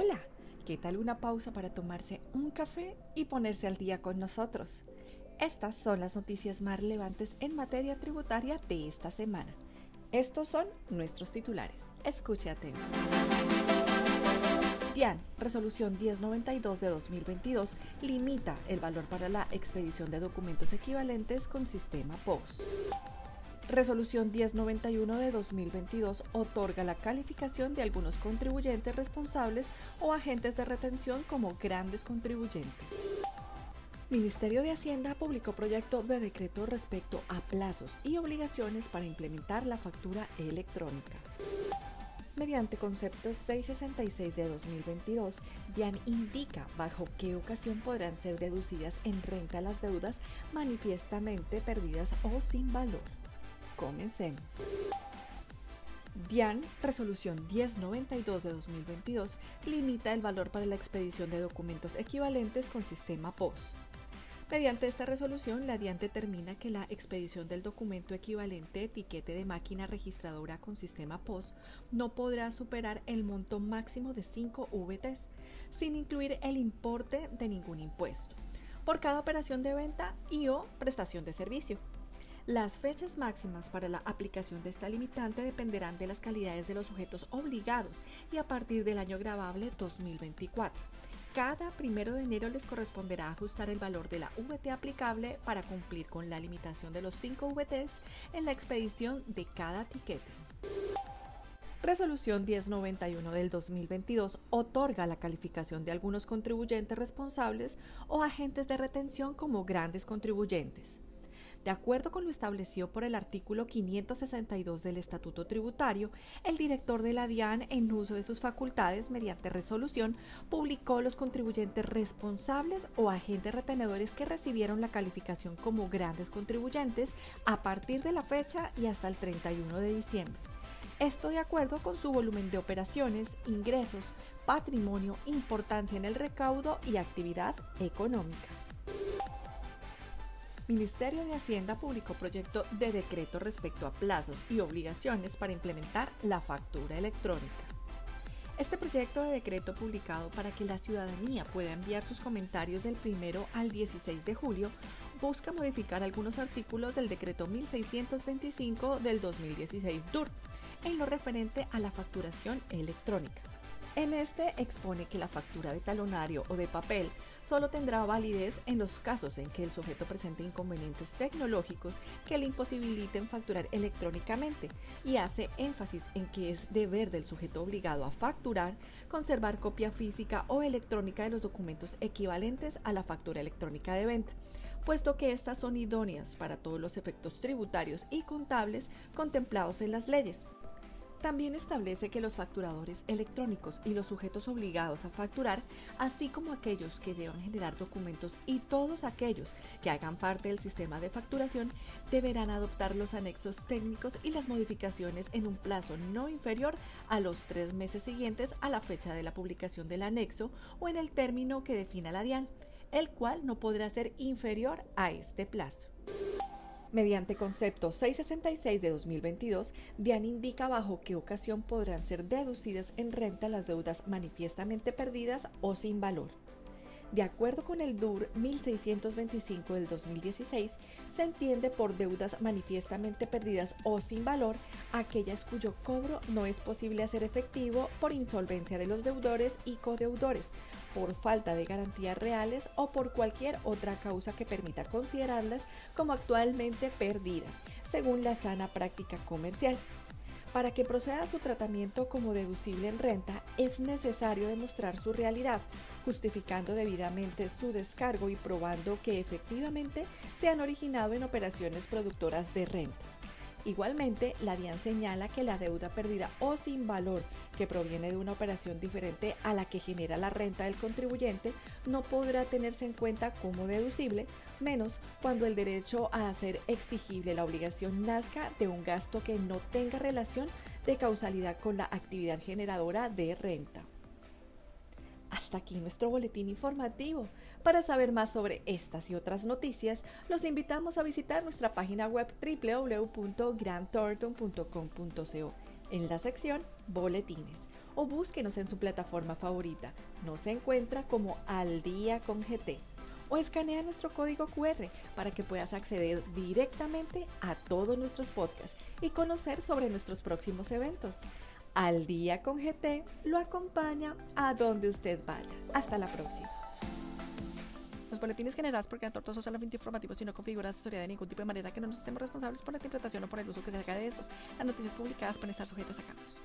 Hola, ¿qué tal una pausa para tomarse un café y ponerse al día con nosotros? Estas son las noticias más relevantes en materia tributaria de esta semana. Estos son nuestros titulares. Escuche atento. DIAN, resolución 1092 de 2022, limita el valor para la expedición de documentos equivalentes con sistema POS. Resolución 1091 de 2022 otorga la calificación de algunos contribuyentes responsables o agentes de retención como grandes contribuyentes. Ministerio de Hacienda publicó proyecto de decreto respecto a plazos y obligaciones para implementar la factura electrónica. Mediante conceptos 666 de 2022, DIAN indica bajo qué ocasión podrán ser deducidas en renta las deudas manifiestamente perdidas o sin valor. Comencemos. DIAN, resolución 1092 de 2022, limita el valor para la expedición de documentos equivalentes con sistema POS. Mediante esta resolución, la DIAN determina que la expedición del documento equivalente etiquete de máquina registradora con sistema POS no podrá superar el monto máximo de 5 VTs, sin incluir el importe de ningún impuesto, por cada operación de venta y o prestación de servicio. Las fechas máximas para la aplicación de esta limitante dependerán de las calidades de los sujetos obligados y a partir del año grabable 2024. Cada primero de enero les corresponderá ajustar el valor de la VT aplicable para cumplir con la limitación de los 5 VTs en la expedición de cada tiquete. Resolución 1091 del 2022 otorga la calificación de algunos contribuyentes responsables o agentes de retención como grandes contribuyentes. De acuerdo con lo establecido por el artículo 562 del Estatuto Tributario, el director de la DIAN, en uso de sus facultades mediante resolución, publicó los contribuyentes responsables o agentes retenedores que recibieron la calificación como grandes contribuyentes a partir de la fecha y hasta el 31 de diciembre. Esto de acuerdo con su volumen de operaciones, ingresos, patrimonio, importancia en el recaudo y actividad económica. Ministerio de Hacienda publicó proyecto de decreto respecto a plazos y obligaciones para implementar la factura electrónica. Este proyecto de decreto publicado para que la ciudadanía pueda enviar sus comentarios del 1 al 16 de julio busca modificar algunos artículos del decreto 1625 del 2016 DUR en lo referente a la facturación electrónica. En este expone que la factura de talonario o de papel solo tendrá validez en los casos en que el sujeto presente inconvenientes tecnológicos que le imposibiliten facturar electrónicamente y hace énfasis en que es deber del sujeto obligado a facturar conservar copia física o electrónica de los documentos equivalentes a la factura electrónica de venta puesto que éstas son idóneas para todos los efectos tributarios y contables contemplados en las leyes, también establece que los facturadores electrónicos y los sujetos obligados a facturar, así como aquellos que deban generar documentos y todos aquellos que hagan parte del sistema de facturación, deberán adoptar los anexos técnicos y las modificaciones en un plazo no inferior a los tres meses siguientes a la fecha de la publicación del anexo o en el término que defina la DIAN, el cual no podrá ser inferior a este plazo. Mediante concepto 666 de 2022, DIAN indica bajo qué ocasión podrán ser deducidas en renta las deudas manifiestamente perdidas o sin valor. De acuerdo con el DUR 1625 del 2016, se entiende por deudas manifiestamente perdidas o sin valor aquellas cuyo cobro no es posible hacer efectivo por insolvencia de los deudores y codeudores, por falta de garantías reales o por cualquier otra causa que permita considerarlas como actualmente perdidas, según la sana práctica comercial. Para que proceda su tratamiento como deducible en renta, es necesario demostrar su realidad, justificando debidamente su descargo y probando que efectivamente se han originado en operaciones productoras de renta. Igualmente, la DIAN señala que la deuda perdida o sin valor que proviene de una operación diferente a la que genera la renta del contribuyente no podrá tenerse en cuenta como deducible, menos cuando el derecho a hacer exigible la obligación nazca de un gasto que no tenga relación de causalidad con la actividad generadora de renta. Hasta aquí nuestro boletín informativo. Para saber más sobre estas y otras noticias, los invitamos a visitar nuestra página web www.grandthornton.com.co en la sección Boletines o búsquenos en su plataforma favorita. Nos encuentra como Al Día con GT o escanea nuestro código QR para que puedas acceder directamente a todos nuestros podcasts y conocer sobre nuestros próximos eventos. Al día con GT lo acompaña a donde usted vaya. Hasta la próxima. Los boletines generados por Gran Tortoso solamente informativos y no configuran asesoría de ningún tipo de manera que no nos hacemos responsables por la interpretación o por el uso que se haga de estos. Las noticias publicadas pueden estar sujetas a cambios.